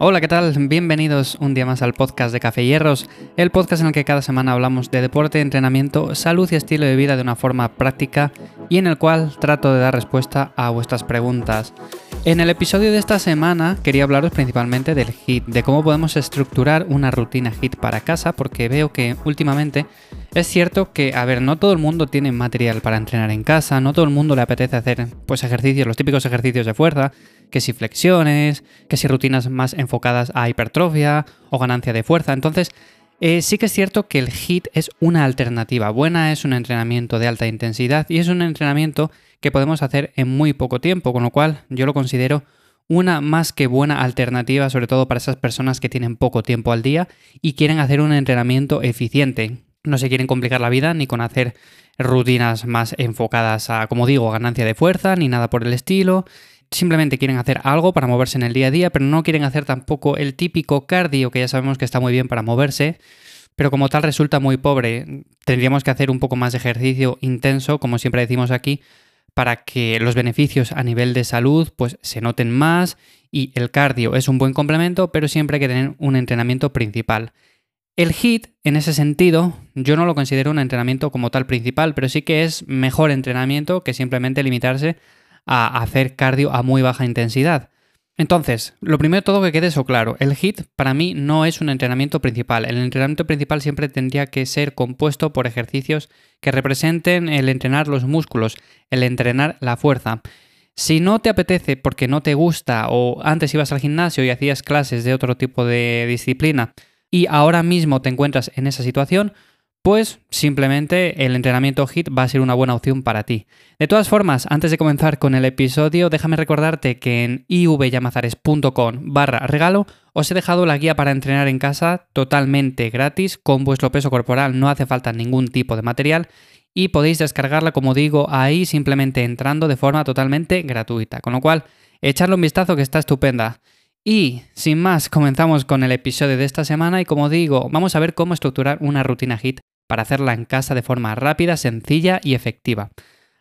Hola, ¿qué tal? Bienvenidos un día más al podcast de Café Hierros, el podcast en el que cada semana hablamos de deporte, entrenamiento, salud y estilo de vida de una forma práctica y en el cual trato de dar respuesta a vuestras preguntas. En el episodio de esta semana quería hablaros principalmente del HIT, de cómo podemos estructurar una rutina HIT para casa, porque veo que últimamente es cierto que, a ver, no todo el mundo tiene material para entrenar en casa, no todo el mundo le apetece hacer pues ejercicios, los típicos ejercicios de fuerza, que si flexiones, que si rutinas más enfocadas a hipertrofia o ganancia de fuerza. Entonces, eh, sí que es cierto que el HIT es una alternativa buena, es un entrenamiento de alta intensidad y es un entrenamiento que podemos hacer en muy poco tiempo, con lo cual yo lo considero una más que buena alternativa, sobre todo para esas personas que tienen poco tiempo al día y quieren hacer un entrenamiento eficiente. No se quieren complicar la vida ni con hacer rutinas más enfocadas a, como digo, ganancia de fuerza, ni nada por el estilo simplemente quieren hacer algo para moverse en el día a día, pero no quieren hacer tampoco el típico cardio que ya sabemos que está muy bien para moverse, pero como tal resulta muy pobre. Tendríamos que hacer un poco más de ejercicio intenso, como siempre decimos aquí, para que los beneficios a nivel de salud pues se noten más y el cardio es un buen complemento, pero siempre hay que tener un entrenamiento principal. El HIT, en ese sentido, yo no lo considero un entrenamiento como tal principal, pero sí que es mejor entrenamiento que simplemente limitarse a hacer cardio a muy baja intensidad. Entonces, lo primero de todo que quede eso claro, el HIT para mí no es un entrenamiento principal. El entrenamiento principal siempre tendría que ser compuesto por ejercicios que representen el entrenar los músculos, el entrenar la fuerza. Si no te apetece porque no te gusta o antes ibas al gimnasio y hacías clases de otro tipo de disciplina y ahora mismo te encuentras en esa situación, pues simplemente el entrenamiento HIT va a ser una buena opción para ti. De todas formas, antes de comenzar con el episodio, déjame recordarte que en ivyamazares.com barra regalo os he dejado la guía para entrenar en casa totalmente gratis con vuestro peso corporal, no hace falta ningún tipo de material y podéis descargarla, como digo, ahí simplemente entrando de forma totalmente gratuita. Con lo cual, echarle un vistazo que está estupenda. Y sin más, comenzamos con el episodio de esta semana y como digo, vamos a ver cómo estructurar una rutina HIT para hacerla en casa de forma rápida, sencilla y efectiva.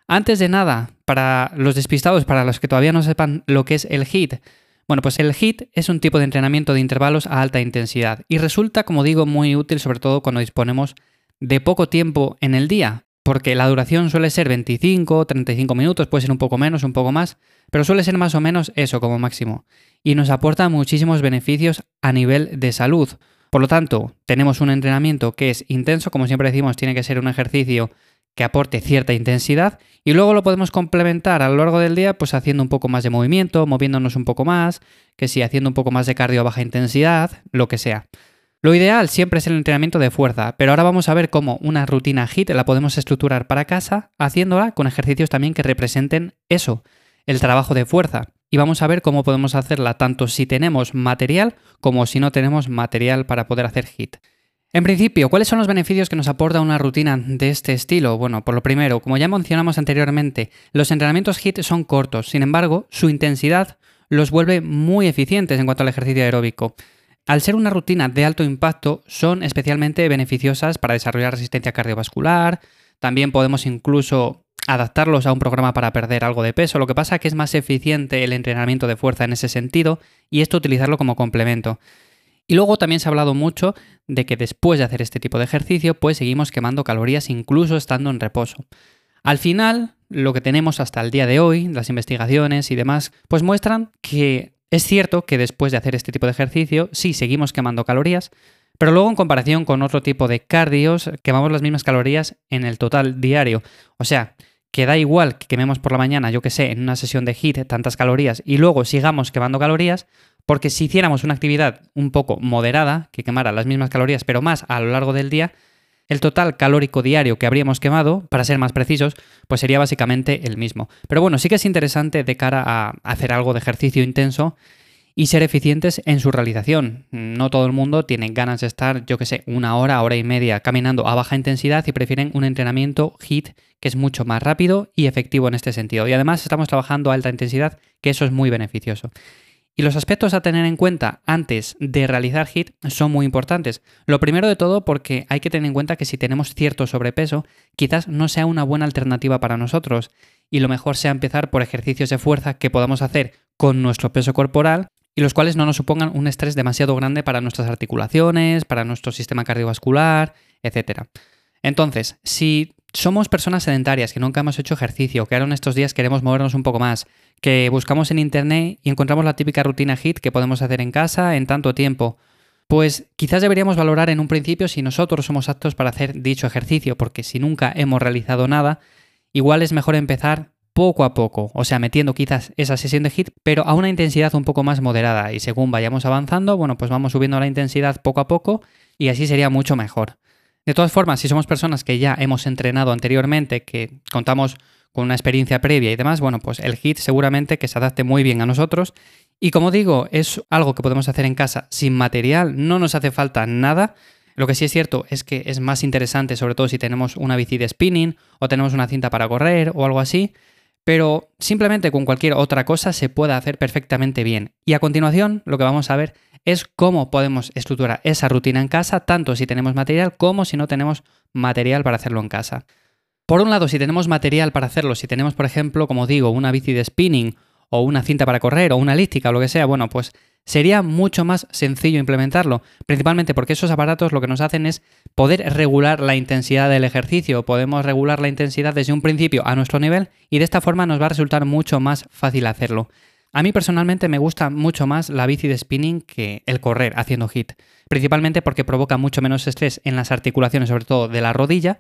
Antes de nada, para los despistados, para los que todavía no sepan lo que es el HIT, bueno, pues el HIT es un tipo de entrenamiento de intervalos a alta intensidad y resulta, como digo, muy útil sobre todo cuando disponemos de poco tiempo en el día, porque la duración suele ser 25, 35 minutos, puede ser un poco menos, un poco más, pero suele ser más o menos eso como máximo, y nos aporta muchísimos beneficios a nivel de salud. Por lo tanto, tenemos un entrenamiento que es intenso, como siempre decimos, tiene que ser un ejercicio que aporte cierta intensidad y luego lo podemos complementar a lo largo del día pues haciendo un poco más de movimiento, moviéndonos un poco más, que si haciendo un poco más de cardio a baja intensidad, lo que sea. Lo ideal siempre es el entrenamiento de fuerza, pero ahora vamos a ver cómo una rutina HIT la podemos estructurar para casa haciéndola con ejercicios también que representen eso, el trabajo de fuerza y vamos a ver cómo podemos hacerla tanto si tenemos material como si no tenemos material para poder hacer HIT. En principio, ¿cuáles son los beneficios que nos aporta una rutina de este estilo? Bueno, por lo primero, como ya mencionamos anteriormente, los entrenamientos HIT son cortos, sin embargo, su intensidad los vuelve muy eficientes en cuanto al ejercicio aeróbico. Al ser una rutina de alto impacto, son especialmente beneficiosas para desarrollar resistencia cardiovascular, también podemos incluso adaptarlos a un programa para perder algo de peso. Lo que pasa es que es más eficiente el entrenamiento de fuerza en ese sentido y esto utilizarlo como complemento. Y luego también se ha hablado mucho de que después de hacer este tipo de ejercicio, pues seguimos quemando calorías incluso estando en reposo. Al final, lo que tenemos hasta el día de hoy, las investigaciones y demás, pues muestran que es cierto que después de hacer este tipo de ejercicio, sí seguimos quemando calorías, pero luego en comparación con otro tipo de cardios, quemamos las mismas calorías en el total diario. O sea, que da igual que quememos por la mañana, yo que sé, en una sesión de HIT tantas calorías y luego sigamos quemando calorías, porque si hiciéramos una actividad un poco moderada, que quemara las mismas calorías, pero más a lo largo del día, el total calórico diario que habríamos quemado, para ser más precisos, pues sería básicamente el mismo. Pero bueno, sí que es interesante de cara a hacer algo de ejercicio intenso y ser eficientes en su realización. No todo el mundo tiene ganas de estar, yo que sé, una hora, hora y media caminando a baja intensidad y prefieren un entrenamiento HIT que es mucho más rápido y efectivo en este sentido. Y además estamos trabajando a alta intensidad, que eso es muy beneficioso. Y los aspectos a tener en cuenta antes de realizar HIT son muy importantes. Lo primero de todo porque hay que tener en cuenta que si tenemos cierto sobrepeso, quizás no sea una buena alternativa para nosotros. Y lo mejor sea empezar por ejercicios de fuerza que podamos hacer con nuestro peso corporal y los cuales no nos supongan un estrés demasiado grande para nuestras articulaciones, para nuestro sistema cardiovascular, etc. Entonces, si somos personas sedentarias que nunca hemos hecho ejercicio, que ahora en estos días queremos movernos un poco más, que buscamos en internet y encontramos la típica rutina HIT que podemos hacer en casa en tanto tiempo, pues quizás deberíamos valorar en un principio si nosotros somos aptos para hacer dicho ejercicio, porque si nunca hemos realizado nada, igual es mejor empezar poco a poco, o sea, metiendo quizás esa sesión de HIT, pero a una intensidad un poco más moderada y según vayamos avanzando, bueno, pues vamos subiendo la intensidad poco a poco y así sería mucho mejor. De todas formas, si somos personas que ya hemos entrenado anteriormente, que contamos con una experiencia previa y demás, bueno, pues el HIT seguramente que se adapte muy bien a nosotros. Y como digo, es algo que podemos hacer en casa sin material, no nos hace falta nada. Lo que sí es cierto es que es más interesante, sobre todo si tenemos una bici de spinning o tenemos una cinta para correr o algo así, pero simplemente con cualquier otra cosa se puede hacer perfectamente bien. Y a continuación lo que vamos a ver es cómo podemos estructurar esa rutina en casa, tanto si tenemos material como si no tenemos material para hacerlo en casa. Por un lado, si tenemos material para hacerlo, si tenemos, por ejemplo, como digo, una bici de spinning o una cinta para correr o una elíptica o lo que sea, bueno, pues sería mucho más sencillo implementarlo, principalmente porque esos aparatos lo que nos hacen es poder regular la intensidad del ejercicio, podemos regular la intensidad desde un principio a nuestro nivel y de esta forma nos va a resultar mucho más fácil hacerlo. A mí personalmente me gusta mucho más la bici de spinning que el correr haciendo hit, principalmente porque provoca mucho menos estrés en las articulaciones, sobre todo de la rodilla,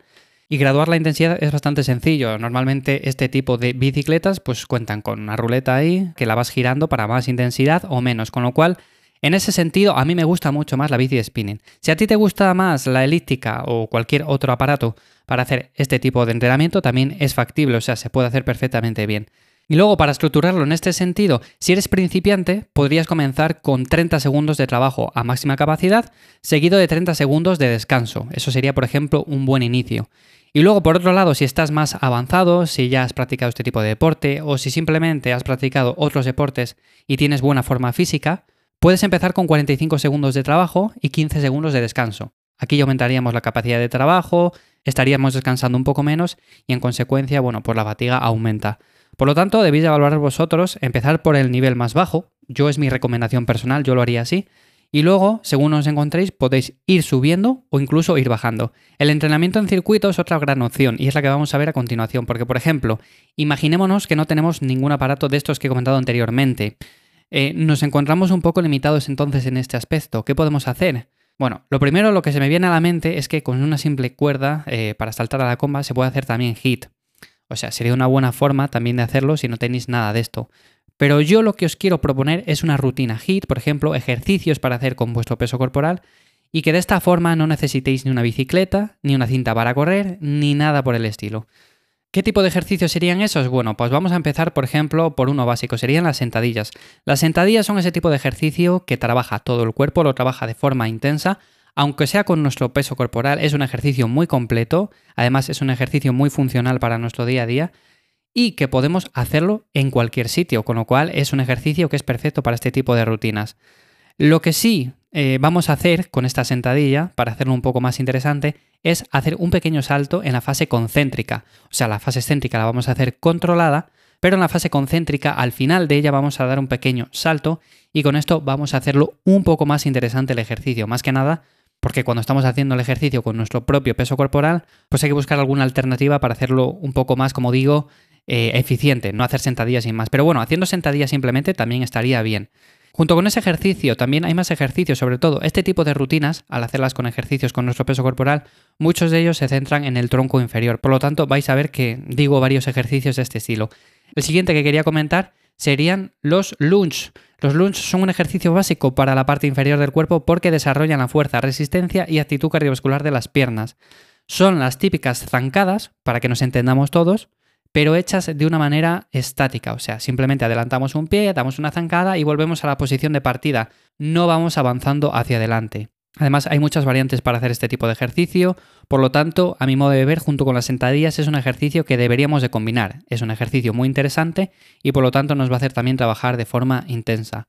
y graduar la intensidad es bastante sencillo. Normalmente este tipo de bicicletas pues cuentan con una ruleta ahí que la vas girando para más intensidad o menos, con lo cual en ese sentido a mí me gusta mucho más la bici de spinning. Si a ti te gusta más la elíptica o cualquier otro aparato para hacer este tipo de entrenamiento también es factible, o sea, se puede hacer perfectamente bien. Y luego, para estructurarlo en este sentido, si eres principiante, podrías comenzar con 30 segundos de trabajo a máxima capacidad, seguido de 30 segundos de descanso. Eso sería, por ejemplo, un buen inicio. Y luego, por otro lado, si estás más avanzado, si ya has practicado este tipo de deporte o si simplemente has practicado otros deportes y tienes buena forma física, puedes empezar con 45 segundos de trabajo y 15 segundos de descanso. Aquí aumentaríamos la capacidad de trabajo, estaríamos descansando un poco menos y en consecuencia, bueno, pues la fatiga aumenta. Por lo tanto, debéis evaluar vosotros, empezar por el nivel más bajo, yo es mi recomendación personal, yo lo haría así, y luego, según os encontréis, podéis ir subiendo o incluso ir bajando. El entrenamiento en circuito es otra gran opción y es la que vamos a ver a continuación, porque por ejemplo, imaginémonos que no tenemos ningún aparato de estos que he comentado anteriormente. Eh, nos encontramos un poco limitados entonces en este aspecto. ¿Qué podemos hacer? Bueno, lo primero lo que se me viene a la mente es que con una simple cuerda eh, para saltar a la comba se puede hacer también hit. O sea, sería una buena forma también de hacerlo si no tenéis nada de esto. Pero yo lo que os quiero proponer es una rutina HIT, por ejemplo, ejercicios para hacer con vuestro peso corporal y que de esta forma no necesitéis ni una bicicleta, ni una cinta para correr, ni nada por el estilo. ¿Qué tipo de ejercicios serían esos? Bueno, pues vamos a empezar, por ejemplo, por uno básico, serían las sentadillas. Las sentadillas son ese tipo de ejercicio que trabaja todo el cuerpo, lo trabaja de forma intensa, aunque sea con nuestro peso corporal, es un ejercicio muy completo, además es un ejercicio muy funcional para nuestro día a día y que podemos hacerlo en cualquier sitio, con lo cual es un ejercicio que es perfecto para este tipo de rutinas. Lo que sí eh, vamos a hacer con esta sentadilla, para hacerlo un poco más interesante, es hacer un pequeño salto en la fase concéntrica. O sea, la fase excéntrica la vamos a hacer controlada, pero en la fase concéntrica, al final de ella, vamos a dar un pequeño salto y con esto vamos a hacerlo un poco más interesante el ejercicio. Más que nada, porque cuando estamos haciendo el ejercicio con nuestro propio peso corporal, pues hay que buscar alguna alternativa para hacerlo un poco más, como digo, eh, eficiente, no hacer sentadillas sin más. Pero bueno, haciendo sentadillas simplemente también estaría bien. Junto con ese ejercicio también hay más ejercicios, sobre todo este tipo de rutinas, al hacerlas con ejercicios con nuestro peso corporal, muchos de ellos se centran en el tronco inferior. Por lo tanto, vais a ver que digo varios ejercicios de este estilo. El siguiente que quería comentar serían los lunge. Los lunge son un ejercicio básico para la parte inferior del cuerpo porque desarrollan la fuerza, resistencia y actitud cardiovascular de las piernas. Son las típicas zancadas, para que nos entendamos todos, pero hechas de una manera estática, o sea, simplemente adelantamos un pie, damos una zancada y volvemos a la posición de partida, no vamos avanzando hacia adelante. Además, hay muchas variantes para hacer este tipo de ejercicio, por lo tanto, a mi modo de ver, junto con las sentadillas es un ejercicio que deberíamos de combinar. Es un ejercicio muy interesante y por lo tanto nos va a hacer también trabajar de forma intensa.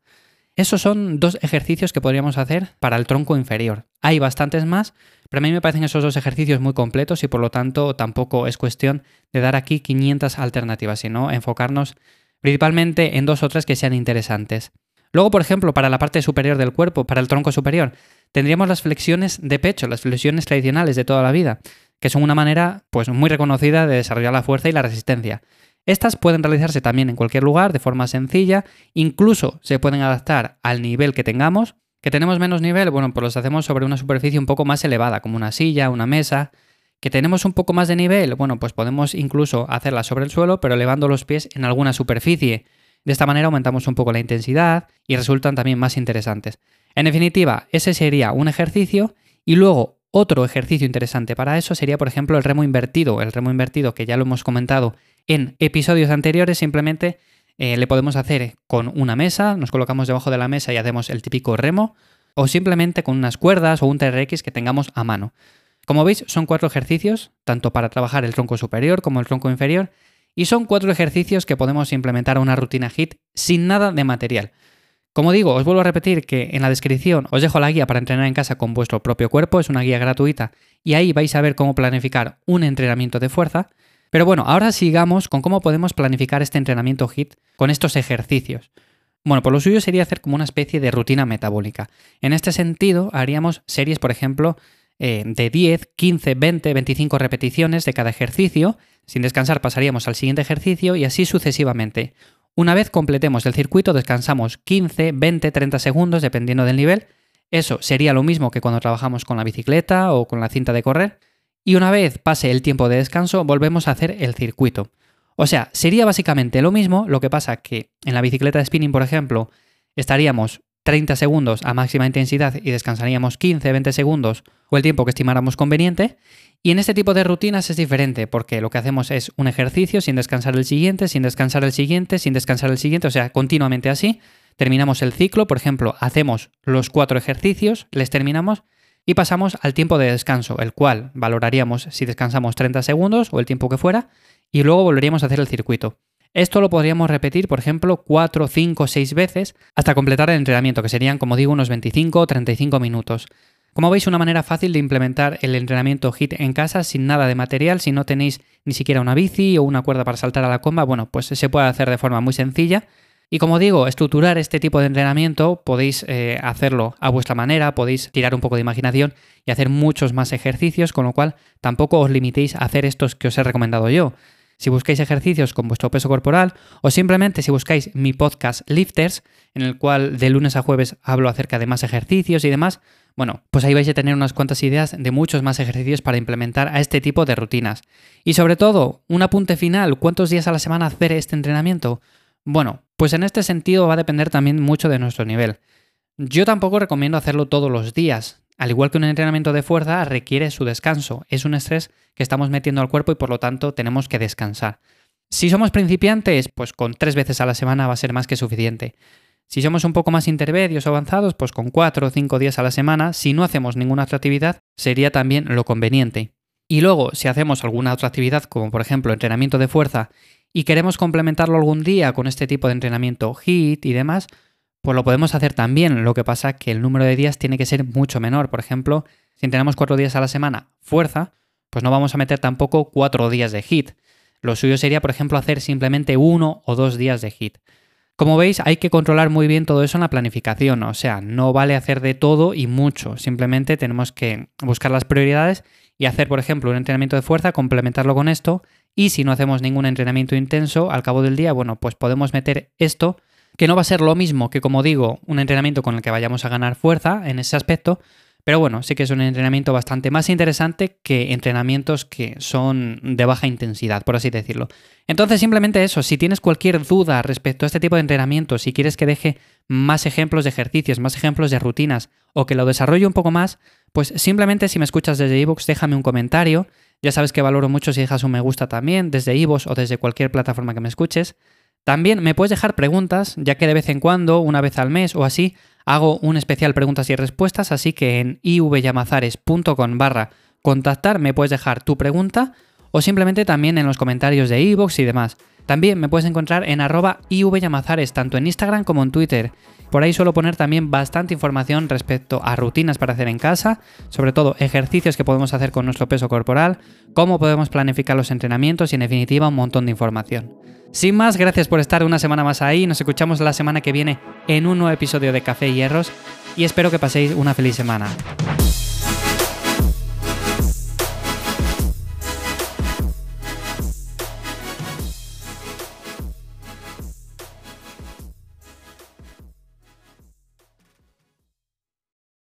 esos son dos ejercicios que podríamos hacer para el tronco inferior. Hay bastantes más, pero a mí me parecen esos dos ejercicios muy completos y por lo tanto tampoco es cuestión de dar aquí 500 alternativas, sino enfocarnos principalmente en dos o tres que sean interesantes. Luego, por ejemplo, para la parte superior del cuerpo, para el tronco superior, tendríamos las flexiones de pecho, las flexiones tradicionales de toda la vida, que son una manera pues muy reconocida de desarrollar la fuerza y la resistencia. Estas pueden realizarse también en cualquier lugar de forma sencilla, incluso se pueden adaptar al nivel que tengamos. Que tenemos menos nivel, bueno, pues los hacemos sobre una superficie un poco más elevada, como una silla, una mesa. Que tenemos un poco más de nivel, bueno, pues podemos incluso hacerla sobre el suelo, pero elevando los pies en alguna superficie. De esta manera aumentamos un poco la intensidad y resultan también más interesantes. En definitiva, ese sería un ejercicio y luego otro ejercicio interesante para eso sería, por ejemplo, el remo invertido. El remo invertido, que ya lo hemos comentado en episodios anteriores, simplemente eh, le podemos hacer con una mesa, nos colocamos debajo de la mesa y hacemos el típico remo, o simplemente con unas cuerdas o un TRX que tengamos a mano. Como veis, son cuatro ejercicios, tanto para trabajar el tronco superior como el tronco inferior, y son cuatro ejercicios que podemos implementar a una rutina HIT sin nada de material. Como digo, os vuelvo a repetir que en la descripción os dejo la guía para entrenar en casa con vuestro propio cuerpo, es una guía gratuita y ahí vais a ver cómo planificar un entrenamiento de fuerza. Pero bueno, ahora sigamos con cómo podemos planificar este entrenamiento HIT con estos ejercicios. Bueno, pues lo suyo sería hacer como una especie de rutina metabólica. En este sentido, haríamos series, por ejemplo, eh, de 10, 15, 20, 25 repeticiones de cada ejercicio. Sin descansar pasaríamos al siguiente ejercicio y así sucesivamente. Una vez completemos el circuito descansamos 15, 20, 30 segundos dependiendo del nivel. Eso sería lo mismo que cuando trabajamos con la bicicleta o con la cinta de correr. Y una vez pase el tiempo de descanso volvemos a hacer el circuito. O sea, sería básicamente lo mismo, lo que pasa que en la bicicleta de spinning, por ejemplo, estaríamos 30 segundos a máxima intensidad y descansaríamos 15, 20 segundos o el tiempo que estimáramos conveniente. Y en este tipo de rutinas es diferente porque lo que hacemos es un ejercicio sin descansar el siguiente, sin descansar el siguiente, sin descansar el siguiente, o sea, continuamente así. Terminamos el ciclo, por ejemplo, hacemos los cuatro ejercicios, les terminamos y pasamos al tiempo de descanso, el cual valoraríamos si descansamos 30 segundos o el tiempo que fuera y luego volveríamos a hacer el circuito. Esto lo podríamos repetir, por ejemplo, 4, 5, 6 veces hasta completar el entrenamiento, que serían, como digo, unos 25 o 35 minutos. Como veis, una manera fácil de implementar el entrenamiento HIT en casa sin nada de material, si no tenéis ni siquiera una bici o una cuerda para saltar a la comba, bueno, pues se puede hacer de forma muy sencilla. Y como digo, estructurar este tipo de entrenamiento podéis eh, hacerlo a vuestra manera, podéis tirar un poco de imaginación y hacer muchos más ejercicios, con lo cual tampoco os limitéis a hacer estos que os he recomendado yo si buscáis ejercicios con vuestro peso corporal o simplemente si buscáis mi podcast Lifters, en el cual de lunes a jueves hablo acerca de más ejercicios y demás, bueno, pues ahí vais a tener unas cuantas ideas de muchos más ejercicios para implementar a este tipo de rutinas. Y sobre todo, un apunte final, ¿cuántos días a la semana hacer este entrenamiento? Bueno, pues en este sentido va a depender también mucho de nuestro nivel. Yo tampoco recomiendo hacerlo todos los días. Al igual que un entrenamiento de fuerza requiere su descanso, es un estrés que estamos metiendo al cuerpo y por lo tanto tenemos que descansar. Si somos principiantes, pues con tres veces a la semana va a ser más que suficiente. Si somos un poco más intermedios o avanzados, pues con cuatro o cinco días a la semana, si no hacemos ninguna otra actividad, sería también lo conveniente. Y luego, si hacemos alguna otra actividad, como por ejemplo entrenamiento de fuerza, y queremos complementarlo algún día con este tipo de entrenamiento HIT y demás, pues lo podemos hacer también. Lo que pasa que el número de días tiene que ser mucho menor. Por ejemplo, si entrenamos cuatro días a la semana fuerza, pues no vamos a meter tampoco cuatro días de hit. Lo suyo sería, por ejemplo, hacer simplemente uno o dos días de hit. Como veis, hay que controlar muy bien todo eso en la planificación, o sea, no vale hacer de todo y mucho, simplemente tenemos que buscar las prioridades y hacer, por ejemplo, un entrenamiento de fuerza, complementarlo con esto, y si no hacemos ningún entrenamiento intenso, al cabo del día, bueno, pues podemos meter esto que no va a ser lo mismo que, como digo, un entrenamiento con el que vayamos a ganar fuerza en ese aspecto, pero bueno, sí que es un entrenamiento bastante más interesante que entrenamientos que son de baja intensidad, por así decirlo. Entonces, simplemente eso, si tienes cualquier duda respecto a este tipo de entrenamiento, si quieres que deje más ejemplos de ejercicios, más ejemplos de rutinas, o que lo desarrolle un poco más, pues simplemente si me escuchas desde iVoox, déjame un comentario. Ya sabes que valoro mucho si dejas un me gusta también, desde iVoox o desde cualquier plataforma que me escuches. También me puedes dejar preguntas, ya que de vez en cuando, una vez al mes o así, hago un especial preguntas y respuestas, así que en ivyamazares.com barra contactar me puedes dejar tu pregunta o simplemente también en los comentarios de iVoox y demás. También me puedes encontrar en arroba ivyamazares, tanto en Instagram como en Twitter. Por ahí suelo poner también bastante información respecto a rutinas para hacer en casa, sobre todo ejercicios que podemos hacer con nuestro peso corporal, cómo podemos planificar los entrenamientos y en definitiva un montón de información. Sin más, gracias por estar una semana más ahí, nos escuchamos la semana que viene en un nuevo episodio de Café y Hierros y espero que paséis una feliz semana.